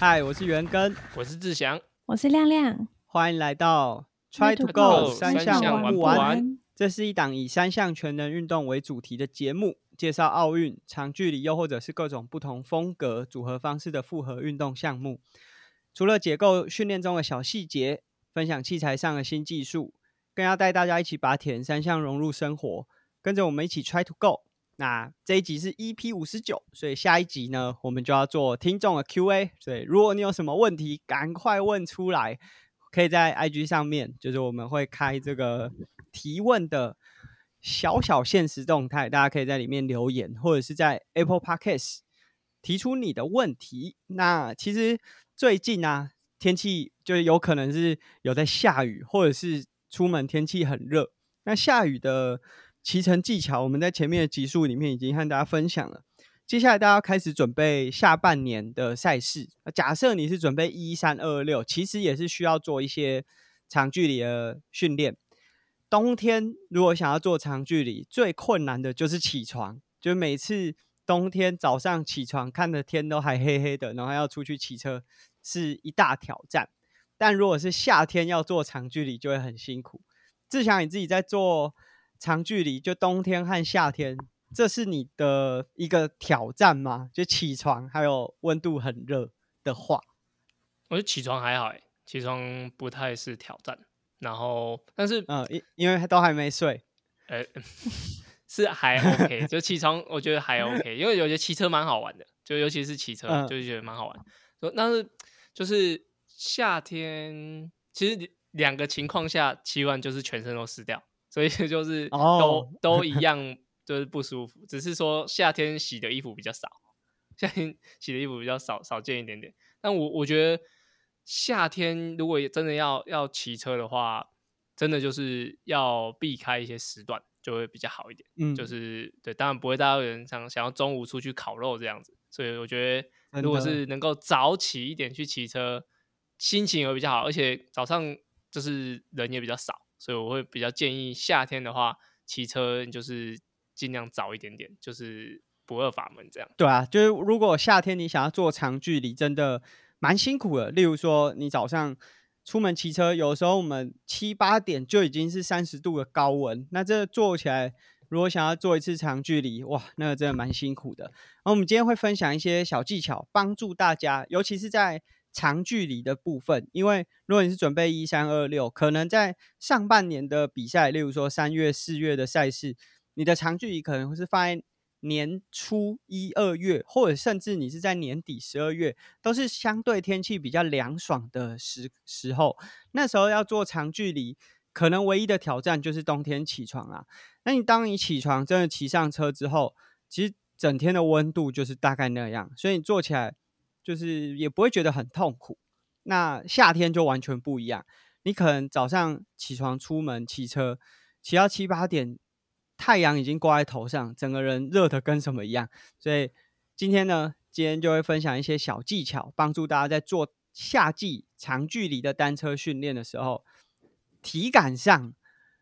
嗨，我是元根，我是志祥，我是亮亮，欢迎来到 Try to Go 三项玩不完。这是一档以三项全能运动为主题的节目，介绍奥运长距离又或者是各种不同风格组合方式的复合运动项目。除了解构训练中的小细节，分享器材上的新技术，更要带大家一起把铁人三项融入生活，跟着我们一起 Try to Go。那这一集是 EP 五十九，所以下一集呢，我们就要做听众的 Q&A。所以如果你有什么问题，赶快问出来，可以在 IG 上面，就是我们会开这个提问的小小现实动态，大家可以在里面留言，或者是在 Apple Podcast 提出你的问题。那其实最近啊，天气就是有可能是有在下雨，或者是出门天气很热，那下雨的。骑乘技巧，我们在前面的集数里面已经和大家分享了。接下来，大家开始准备下半年的赛事。假设你是准备一三二六，其实也是需要做一些长距离的训练。冬天如果想要做长距离，最困难的就是起床。就每次冬天早上起床，看的天都还黑黑的，然后要出去骑车，是一大挑战。但如果是夏天要做长距离，就会很辛苦。志强，你自己在做。长距离就冬天和夏天，这是你的一个挑战吗？就起床还有温度很热的话，我觉得起床还好哎，起床不太是挑战。然后，但是嗯，因因为都还没睡，呃，是还 OK，就起床我觉得还 OK，因为我觉得骑车蛮好玩的，就尤其是骑车，就觉得蛮好玩。说但是就是夏天，其实两个情况下骑完就是全身都湿掉。所以就 是都 都一样，就是不舒服。只是说夏天洗的衣服比较少，夏天洗的衣服比较少，少见一点点。但我我觉得夏天如果真的要要骑车的话，真的就是要避开一些时段，就会比较好一点。嗯，就是对，当然不会大家有人想想要中午出去烤肉这样子。所以我觉得，如果是能够早起一点去骑车，心情也会比较好，而且早上就是人也比较少。所以我会比较建议夏天的话，骑车就是尽量早一点点，就是不二法门这样。对啊，就是如果夏天你想要做长距离，真的蛮辛苦的。例如说，你早上出门骑车，有时候我们七八点就已经是三十度的高温，那这做起来，如果想要做一次长距离，哇，那个真的蛮辛苦的。然后我们今天会分享一些小技巧，帮助大家，尤其是在。长距离的部分，因为如果你是准备一三二六，可能在上半年的比赛，例如说三月、四月的赛事，你的长距离可能会是放在年初一二月，或者甚至你是在年底十二月，都是相对天气比较凉爽的时时候。那时候要做长距离，可能唯一的挑战就是冬天起床啊。那你当你起床真的骑上车之后，其实整天的温度就是大概那样，所以你做起来。就是也不会觉得很痛苦。那夏天就完全不一样，你可能早上起床出门骑车，骑到七八点，太阳已经挂在头上，整个人热的跟什么一样。所以今天呢，今天就会分享一些小技巧，帮助大家在做夏季长距离的单车训练的时候，体感上、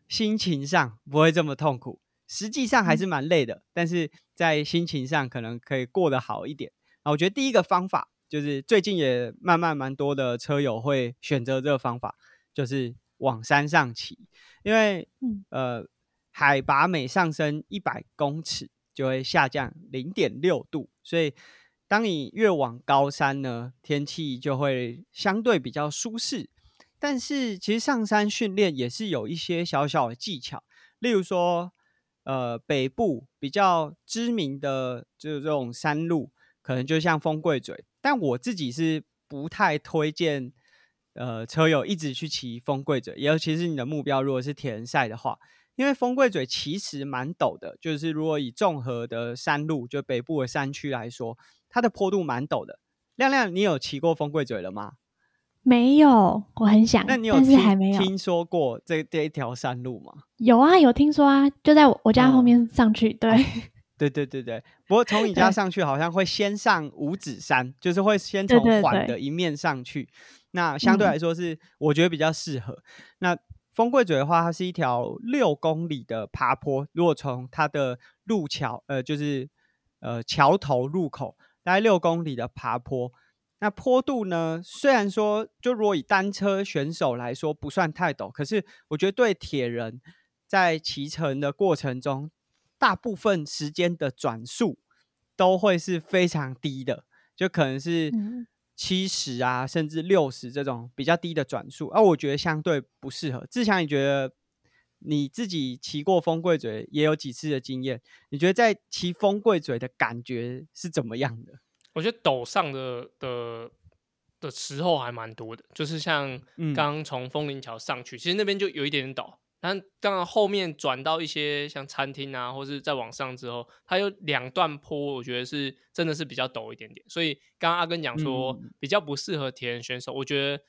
心情上不会这么痛苦。实际上还是蛮累的，但是在心情上可能可以过得好一点。啊我觉得第一个方法。就是最近也慢慢蛮多的车友会选择这个方法，就是往山上骑，因为呃海拔每上升一百公尺就会下降零点六度，所以当你越往高山呢，天气就会相对比较舒适。但是其实上山训练也是有一些小小的技巧，例如说呃北部比较知名的就是这种山路，可能就像风柜嘴。但我自己是不太推荐，呃，车友一直去骑风柜嘴，尤其是你的目标如果是铁人赛的话，因为风柜嘴其实蛮陡的，就是如果以综合的山路，就北部的山区来说，它的坡度蛮陡的。亮亮，你有骑过风柜嘴了吗？没有，我很想，那你有听说过这这一条山路吗？有啊，有听说啊，就在我家后面上去，对。对对对对，不过从你家上去好像会先上五指山，就是会先从缓的一面上去，那相对来说是我觉得比较适合。那风柜嘴的话，它是一条六公里的爬坡，如果从它的路桥，呃，就是呃桥头入口大概六公里的爬坡，那坡度呢？虽然说，就如果以单车选手来说不算太陡，可是我觉得对铁人在骑乘的过程中，大部分时间的转速都会是非常低的，就可能是七十啊，甚至六十这种比较低的转速。而我觉得相对不适合。志强，你觉得你自己骑过风柜嘴也有几次的经验，你觉得在骑风柜嘴的感觉是怎么样的？我觉得抖上的的的时候还蛮多的，就是像刚从枫林桥上去，其实那边就有一点点陡，但当然后面转到一些像餐厅啊，或是再往上之后，它有两段坡，我觉得是真的是比较陡一点点。所以刚刚阿根讲说比较不适合铁人选手，我觉得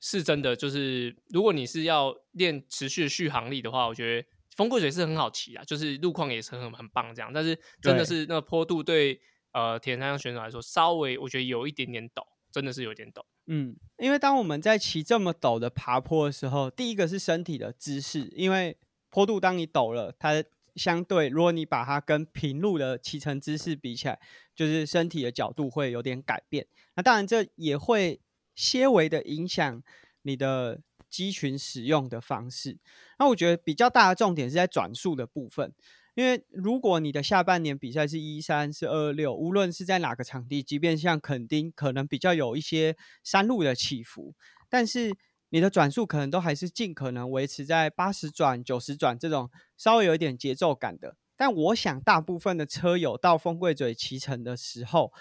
是真的。就是如果你是要练持续的续航力的话，我觉得风柜水是很好骑啊，就是路况也是很很棒这样。但是真的是那个坡度对。呃，铁人三项选手来说，稍微我觉得有一点点陡，真的是有点陡。嗯，因为当我们在骑这么陡的爬坡的时候，第一个是身体的姿势，因为坡度当你陡了，它相对如果你把它跟平路的骑乘姿势比起来，就是身体的角度会有点改变。那当然这也会些微的影响你的肌群使用的方式。那我觉得比较大的重点是在转速的部分。因为如果你的下半年比赛是一三是二六，无论是在哪个场地，即便像垦丁，可能比较有一些山路的起伏，但是你的转速可能都还是尽可能维持在八十转、九十转这种稍微有一点节奏感的。但我想大部分的车友到风柜嘴骑乘的时候，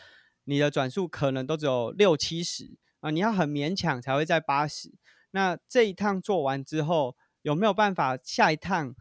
你的转速可能都只有六七十啊，你要很勉强才会在八十。那这一趟做完之后，有没有办法下一趟？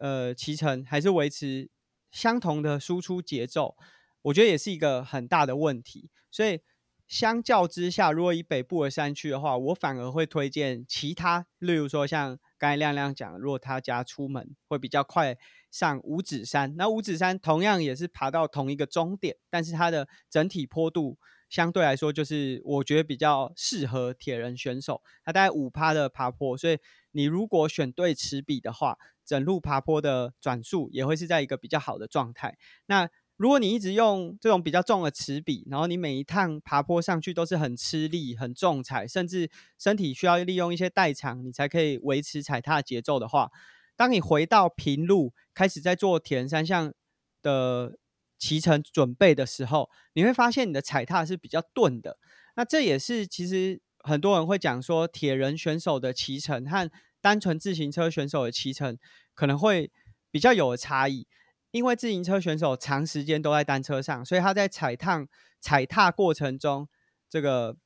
呃，骑乘还是维持相同的输出节奏，我觉得也是一个很大的问题。所以相较之下，如果以北部的山区的话，我反而会推荐其他，例如说像刚才亮亮讲，如果他家出门会比较快上五指山，那五指山同样也是爬到同一个终点，但是它的整体坡度相对来说就是我觉得比较适合铁人选手，它大概五趴的爬坡，所以你如果选对齿比的话。整路爬坡的转速也会是在一个比较好的状态。那如果你一直用这种比较重的齿比，然后你每一趟爬坡上去都是很吃力、很重踩，甚至身体需要利用一些代偿，你才可以维持踩踏节奏的话，当你回到平路开始在做铁人三项的骑乘准备的时候，你会发现你的踩踏是比较钝的。那这也是其实很多人会讲说，铁人选手的骑乘和单纯自行车选手的骑乘可能会比较有差异，因为自行车选手长时间都在单车上，所以他在踩踏踩踏过程中，这个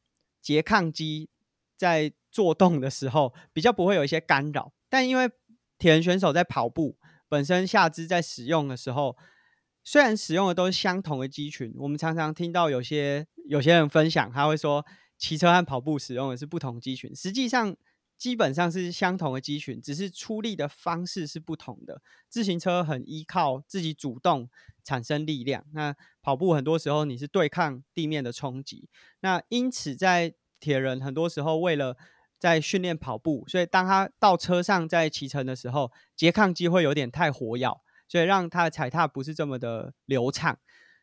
拮抗肌在做动的时候比较不会有一些干扰。但因为铁人选手在跑步本身下肢在使用的时候，虽然使用的都是相同的肌群，我们常常听到有些有些人分享，他会说骑车和跑步使用的是不同肌群，实际上。基本上是相同的肌群，只是出力的方式是不同的。自行车很依靠自己主动产生力量，那跑步很多时候你是对抗地面的冲击。那因此，在铁人很多时候为了在训练跑步，所以当他到车上在骑乘的时候，拮抗肌会有点太活跃，所以让他的踩踏不是这么的流畅。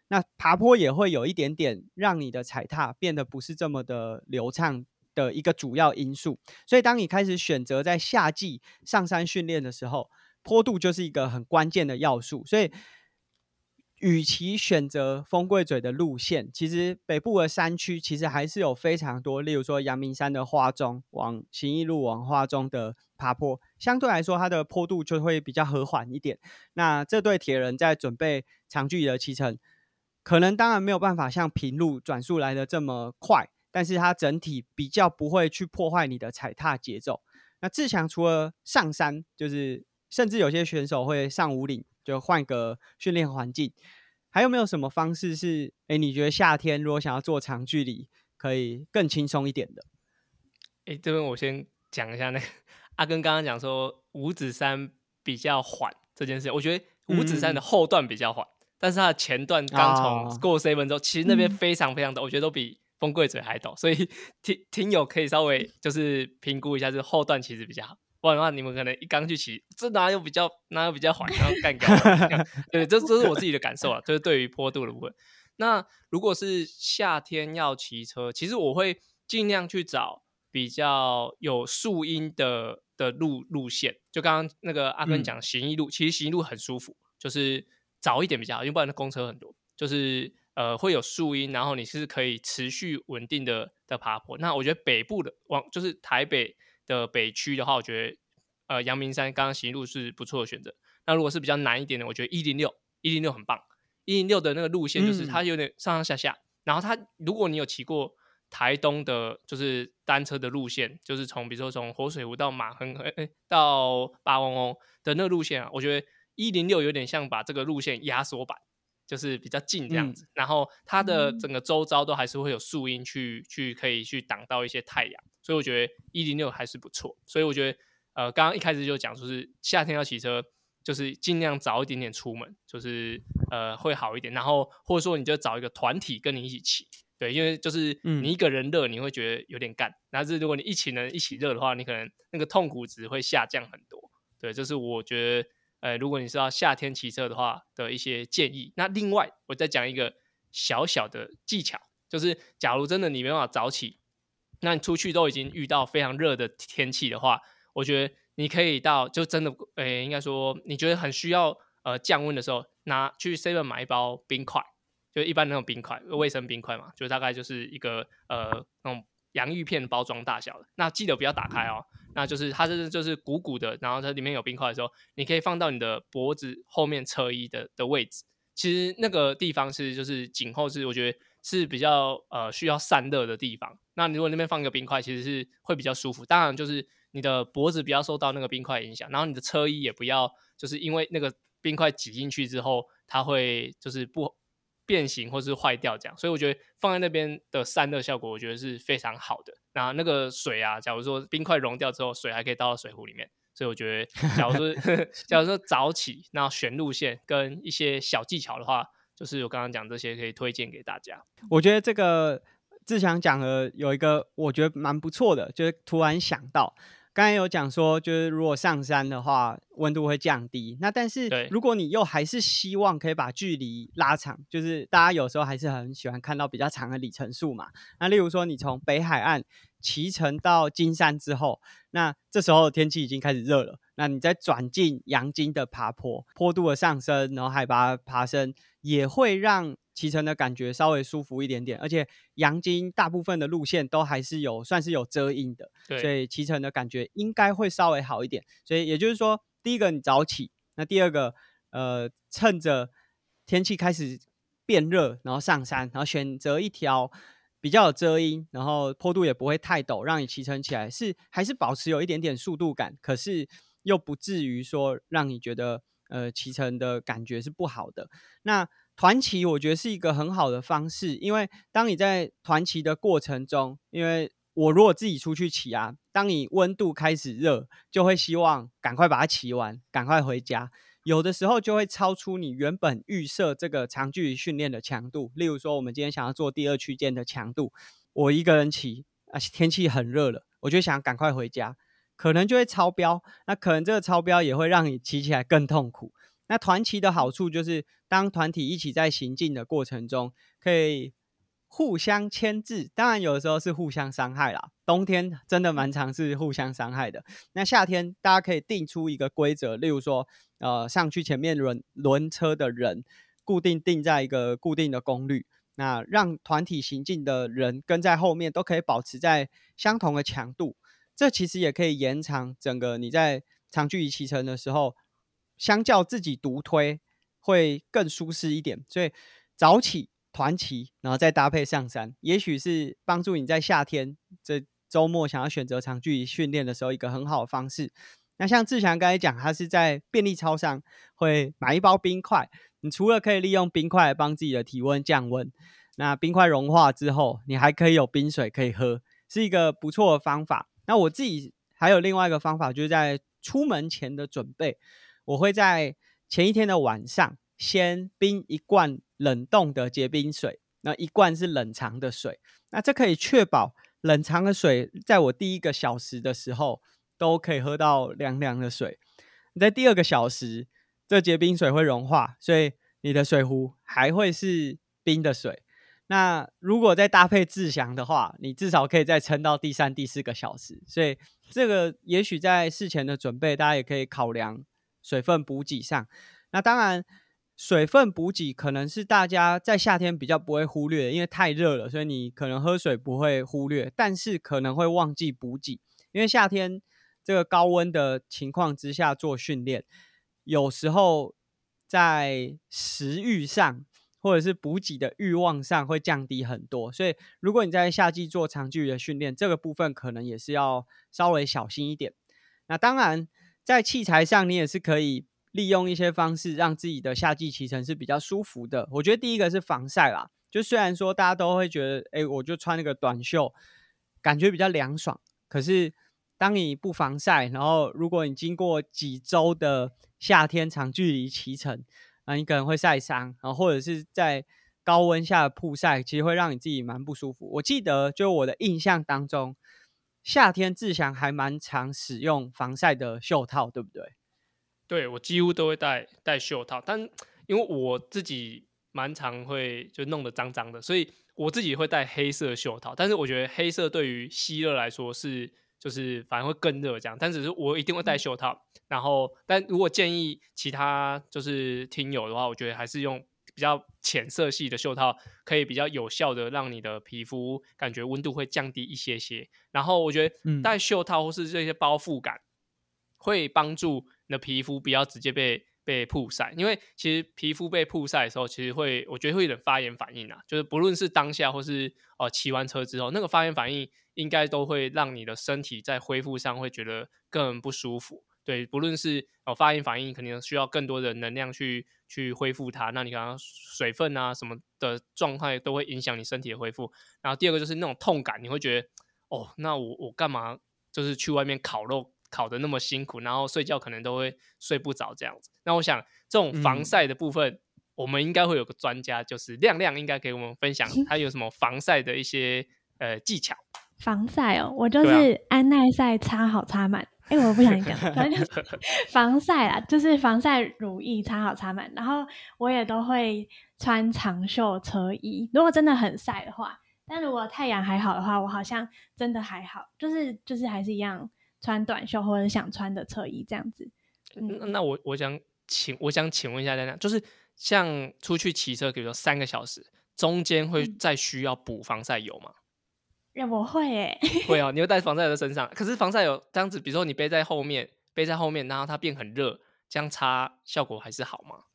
那爬坡也会有一点点让你的踩踏变得不是这么的流畅。的一个主要因素，所以当你开始选择在夏季上山训练的时候，坡度就是一个很关键的要素。所以，与其选择风柜嘴的路线，其实北部的山区其实还是有非常多，例如说阳明山的花中往行义路往花中的爬坡，相对来说它的坡度就会比较和缓一点。那这对铁人在准备长距离的骑乘，可能当然没有办法像平路转速来的这么快。但是它整体比较不会去破坏你的踩踏节奏。那志强除了上山，就是甚至有些选手会上五岭，就换个训练环境。还有没有什么方式是，哎，你觉得夏天如果想要做长距离，可以更轻松一点的？哎，这边我先讲一下，那个阿根刚刚讲说五指山比较缓这件事，我觉得五指山的后段比较缓，但是它的前段刚从过 seven 之后，其实那边非常非常的，我觉得都比。风柜嘴还陡，所以听听友可以稍微就是评估一下，就是后段其实比较好。不然的话，你们可能一刚去骑，这哪有比较哪有比较缓，然后干干。对，这这是我自己的感受啊，就是对于坡度的部分。那如果是夏天要骑车，其实我会尽量去找比较有树荫的的路路线。就刚刚那个阿根讲行一路，其实行一路很舒服，就是早一点比较好，因为不然公车很多，就是呃会有树荫，然后你是可以持续稳定的的爬坡。那我觉得北部的往就是台北的北区的话，我觉得呃阳明山刚刚行路是不错的选择。那如果是比较难一点的，我觉得一零六一零六很棒。一零六的那个路线就是它有点上上下下，然后它如果你有骑过台东的，就是单车的路线，就是从比如说从活水湖到马亨诶到八翁翁的那个路线啊，我觉得一零六有点像把这个路线压缩版，就是比较近这样子。然后它的整个周遭都还是会有树荫去去可以去挡到一些太阳，所以我觉得一零六还是不错。所以我觉得呃，刚刚一开始就讲说是夏天要骑车。就是尽量早一点点出门，就是呃会好一点。然后或者说你就找一个团体跟你一起骑，对，因为就是你一个人热你会觉得有点干，但是如果你一起人一起热的话，你可能那个痛苦值会下降很多。对，这是我觉得呃如果你是要夏天骑车的话的一些建议。那另外我再讲一个小小的技巧，就是假如真的你没办法早起，那你出去都已经遇到非常热的天气的话，我觉得。你可以到就真的，诶，应该说你觉得很需要呃降温的时候，拿去 seven 买一包冰块，就一般那种冰块，卫生冰块嘛，就大概就是一个呃那种洋芋片包装大小的。那记得不要打开哦，那就是它是就是鼓鼓的，然后它里面有冰块的时候，你可以放到你的脖子后面侧衣的的位置。其实那个地方是就是颈后是我觉得是比较呃需要散热的地方。那你如果那边放一个冰块，其实是会比较舒服。当然就是。你的脖子不要受到那个冰块影响，然后你的车衣也不要，就是因为那个冰块挤进去之后，它会就是不变形或是坏掉这样。所以我觉得放在那边的散热效果，我觉得是非常好的。然后那个水啊，假如说冰块融掉之后，水还可以倒到水壶里面。所以我觉得，假如说 假如说早起，那选路线跟一些小技巧的话，就是我刚刚讲这些可以推荐给大家。我觉得这个志强讲的有一个，我觉得蛮不错的，就是突然想到。刚才有讲说，就是如果上山的话，温度会降低。那但是如果你又还是希望可以把距离拉长，就是大家有时候还是很喜欢看到比较长的里程数嘛。那例如说，你从北海岸骑乘到金山之后，那这时候天气已经开始热了。那你再转进阳金的爬坡，坡度的上升，然后海拔爬升，也会让。骑乘的感觉稍微舒服一点点，而且阳金大部分的路线都还是有算是有遮阴的，所以骑乘的感觉应该会稍微好一点。所以也就是说，第一个你早起，那第二个呃趁着天气开始变热，然后上山，然后选择一条比较有遮阴，然后坡度也不会太陡，让你骑乘起来是还是保持有一点点速度感，可是又不至于说让你觉得呃骑乘的感觉是不好的。那团骑我觉得是一个很好的方式，因为当你在团骑的过程中，因为我如果自己出去骑啊，当你温度开始热，就会希望赶快把它骑完，赶快回家。有的时候就会超出你原本预设这个长距离训练的强度。例如说，我们今天想要做第二区间的强度，我一个人骑，而且天气很热了，我就想赶快回家，可能就会超标。那可能这个超标也会让你骑起来更痛苦。那团骑的好处就是，当团体一起在行进的过程中，可以互相牵制。当然，有的时候是互相伤害啦。冬天真的蛮常是互相伤害的。那夏天大家可以定出一个规则，例如说，呃，上去前面轮轮车的人，固定定在一个固定的功率，那让团体行进的人跟在后面都可以保持在相同的强度。这其实也可以延长整个你在长距离骑乘的时候。相较自己独推会更舒适一点，所以早起团骑，然后再搭配上山，也许是帮助你在夏天这周末想要选择长距离训练的时候一个很好的方式。那像志强刚才讲，他是在便利超商会买一包冰块，你除了可以利用冰块帮自己的体温降温，那冰块融化之后，你还可以有冰水可以喝，是一个不错的方法。那我自己还有另外一个方法，就是在出门前的准备。我会在前一天的晚上先冰一罐冷冻的结冰水，那一罐是冷藏的水，那这可以确保冷藏的水在我第一个小时的时候都可以喝到凉凉的水。你在第二个小时，这结冰水会融化，所以你的水壶还会是冰的水。那如果再搭配志祥的话，你至少可以再撑到第三、第四个小时。所以这个也许在事前的准备，大家也可以考量水分补给上。那当然，水分补给可能是大家在夏天比较不会忽略，因为太热了，所以你可能喝水不会忽略，但是可能会忘记补给，因为夏天这个高温的情况之下做训练，有时候在食欲上。或者是补给的欲望上会降低很多，所以如果你在夏季做长距离的训练，这个部分可能也是要稍微小心一点。那当然，在器材上你也是可以利用一些方式，让自己的夏季骑乘是比较舒服的。我觉得第一个是防晒啦，就虽然说大家都会觉得，哎，我就穿那个短袖，感觉比较凉爽，可是当你不防晒，然后如果你经过几周的夏天长距离骑乘，那你可能会晒伤，然后或者是在高温下曝晒，其实会让你自己蛮不舒服。我记得就我的印象当中，夏天志祥还蛮常使用防晒的袖套，对不对？对，我几乎都会戴戴袖套，但 因为我自己蛮常会就弄得脏脏的，所以我自己会戴黑色袖套。但是我觉得黑色对于吸热来说是。就是反而会更热这样，但只是我一定会戴袖套。然后，但如果建议其他就是听友的话，我觉得还是用比较浅色系的袖套，可以比较有效的让你的皮肤感觉温度会降低一些些。然后，我觉得戴袖套或是这些包覆感，会帮助你的皮肤不要直接被。被曝晒，因为其实皮肤被曝晒的时候，其实会我觉得会有点发炎反应啊。就是不论是当下或是哦骑完车之后，那个发炎反应应该都会让你的身体在恢复上会觉得更不舒服。对，不论是哦发炎反应，肯定需要更多的能量去去恢复它。那你可能水分啊什么的状态都会影响你身体的恢复。然后第二个就是那种痛感，你会觉得哦，那我我干嘛就是去外面烤肉？烤的那么辛苦，然后睡觉可能都会睡不着这样子。那我想这种防晒的部分，我们应该会有个专家，就是亮亮应该给我们分享，他有什么防晒的一些呃技巧。防晒哦，我就是安耐晒擦好擦满。哎，我不想讲，反正就是 防晒啊，就是防晒乳液擦好擦满。然后我也都会穿长袖车衣，如果真的很晒的话。但如果太阳还好的话，我好像真的还好，就是就是还是一样。穿短袖或者想穿的车衣这样子，嗯那我我想请我想请问一下大家，就是像出去骑车，比如说三个小时，中间会再需要补防晒油吗？我会诶，会哦，你会带防晒油在身上。可是防晒油这样子，比如说你背在后面，背在后面，然后它变很热，这样擦效果还是好吗？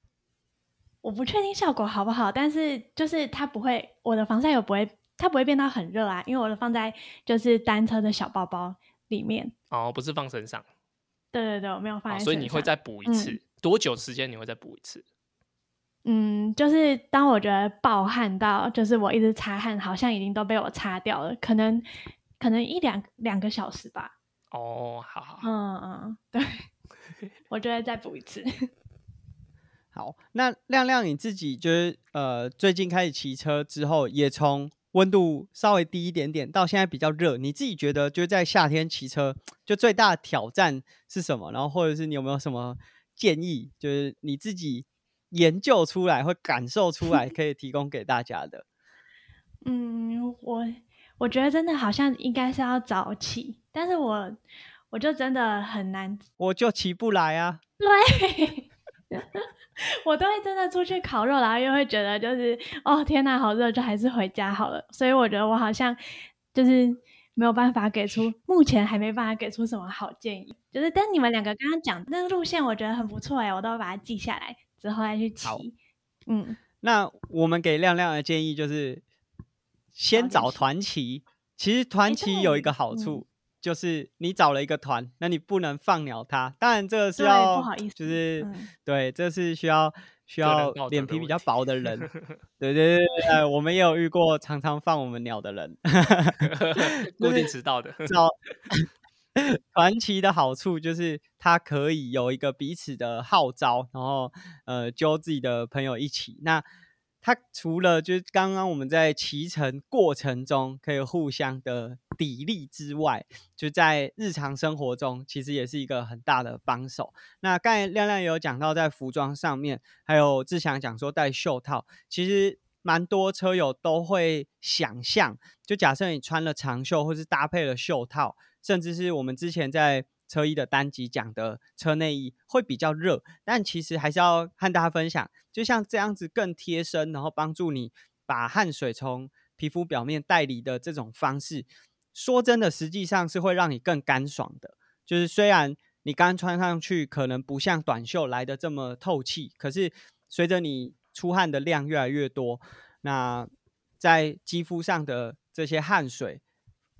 我不确定效果好不好，但是就是它不会，我的防晒油不会，它不会变到很热啊，因为我的放在就是单车的小包包。里面哦，不是放身上，对对对，我没有放，所以你会再补一次，多久时间你会再补一次？嗯，就是当我觉得暴汗到，就是我一直擦汗，好像已经都被我擦掉了，可能可能一两两个小时吧。哦，好好，嗯嗯，对，我就会再补一次。好，那亮亮你自己就是呃，最近开始骑车之后，也从。温度稍微低一点点，到现在比较热。你自己觉得，就在夏天骑车，就最大的挑战是什么？然后，或者是你有没有什么建议，就是你自己研究出来会感受出来，可以提供给大家的？嗯，我我觉得真的好像应该是要早起，但是我我就真的很难，我就起不来啊。对。我都会真的出去烤肉，然后又会觉得就是哦天哪，好热，就还是回家好了。所以我觉得我好像就是没有办法给出，目前还没办法给出什么好建议。就是但你们两个刚刚讲那个路线，我觉得很不错哎，我都把它记下来，之后再去骑。嗯，那我们给亮亮的建议就是先找团骑。其实团骑有一个好处。就是你找了一个团，那你不能放鸟他。当然，这个是要，不好意思，就是对，这是需要需要脸皮比较薄的人。对对对对，我们也有遇过常常放我们鸟的人 固定迟到的。找团旗的好处就是它可以有一个彼此的号召，然后呃揪自己的朋友一起。那它除了就是刚刚我们在骑乘过程中可以互相的砥砺之外，就在日常生活中其实也是一个很大的帮手。那刚才亮亮也有讲到，在服装上面，还有志祥讲说戴袖套，其实蛮多车友都会想象，就假设你穿了长袖，或是搭配了袖套，甚至是我们之前在车衣的单集讲的车内衣会比较热，但其实还是要和大家分享，就像这样子更贴身，然后帮助你把汗水从皮肤表面带离的这种方式，说真的，实际上是会让你更干爽的。就是虽然你刚穿上去可能不像短袖来的这么透气，可是随着你出汗的量越来越多，那在肌肤上的这些汗水。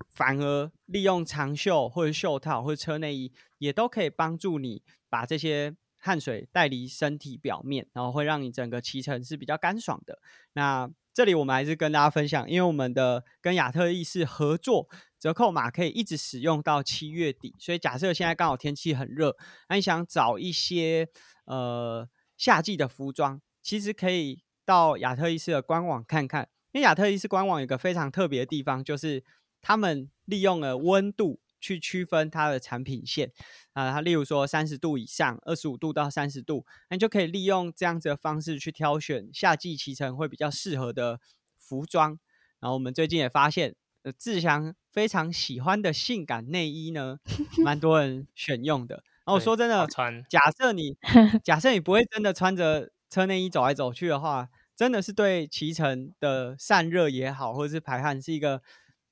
反而利用长袖或者袖套或者车内衣，也都可以帮助你把这些汗水带离身体表面，然后会让你整个骑乘是比较干爽的。那这里我们还是跟大家分享，因为我们的跟亚特力士合作折扣码可以一直使用到七月底，所以假设现在刚好天气很热，那你想找一些呃夏季的服装，其实可以到亚特力士的官网看看，因为亚特力士官网有个非常特别的地方，就是。他们利用了温度去区分它的产品线啊，它例如说三十度以上，二十五度到三十度，那你就可以利用这样子的方式去挑选夏季骑乘会比较适合的服装。然后我们最近也发现，呃，志祥非常喜欢的性感内衣呢，蛮多人选用的。然后说真的，假设你 假设你不会真的穿着车内衣走来走去的话，真的是对骑乘的散热也好，或者是排汗是一个。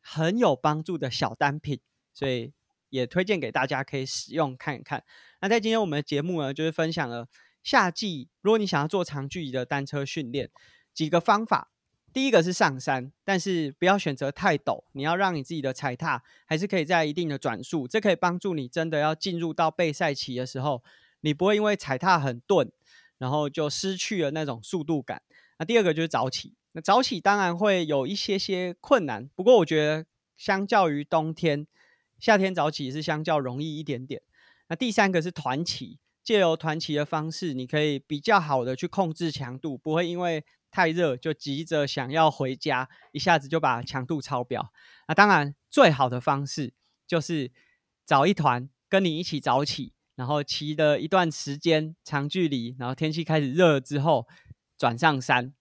很有帮助的小单品，所以也推荐给大家可以使用看一看。那在今天我们的节目呢，就是分享了夏季如果你想要做长距离的单车训练，几个方法。第一个是上山，但是不要选择太陡，你要让你自己的踩踏还是可以在一定的转速，这可以帮助你真的要进入到备赛期的时候，你不会因为踩踏很钝，然后就失去了那种速度感。那第二个就是早起。那早起当然会有一些些困难，不过我觉得相较于冬天，夏天早起是相较容易一点点。那第三个是团骑，借由团骑的方式，你可以比较好的去控制强度，不会因为太热就急着想要回家，一下子就把强度超标。那当然最好的方式就是找一团跟你一起早起，然后骑的一段时间长距离，然后天气开始热了之后转上山。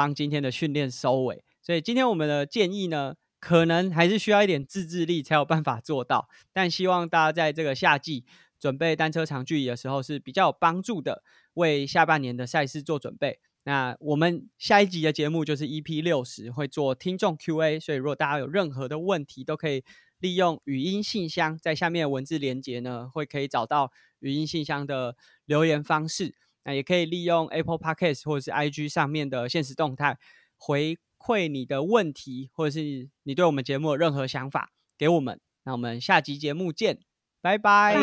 帮今天的训练收尾，所以今天我们的建议呢，可能还是需要一点自制力才有办法做到。但希望大家在这个夏季准备单车长距离的时候是比较有帮助的，为下半年的赛事做准备。那我们下一集的节目就是 EP 六十，会做听众 Q&A，所以如果大家有任何的问题，都可以利用语音信箱，在下面的文字连接呢，会可以找到语音信箱的留言方式。那也可以利用 Apple Podcast 或者是 IG 上面的现实动态回馈你的问题，或者是你对我们节目有任何想法给我们。那我们下集节目见，拜拜。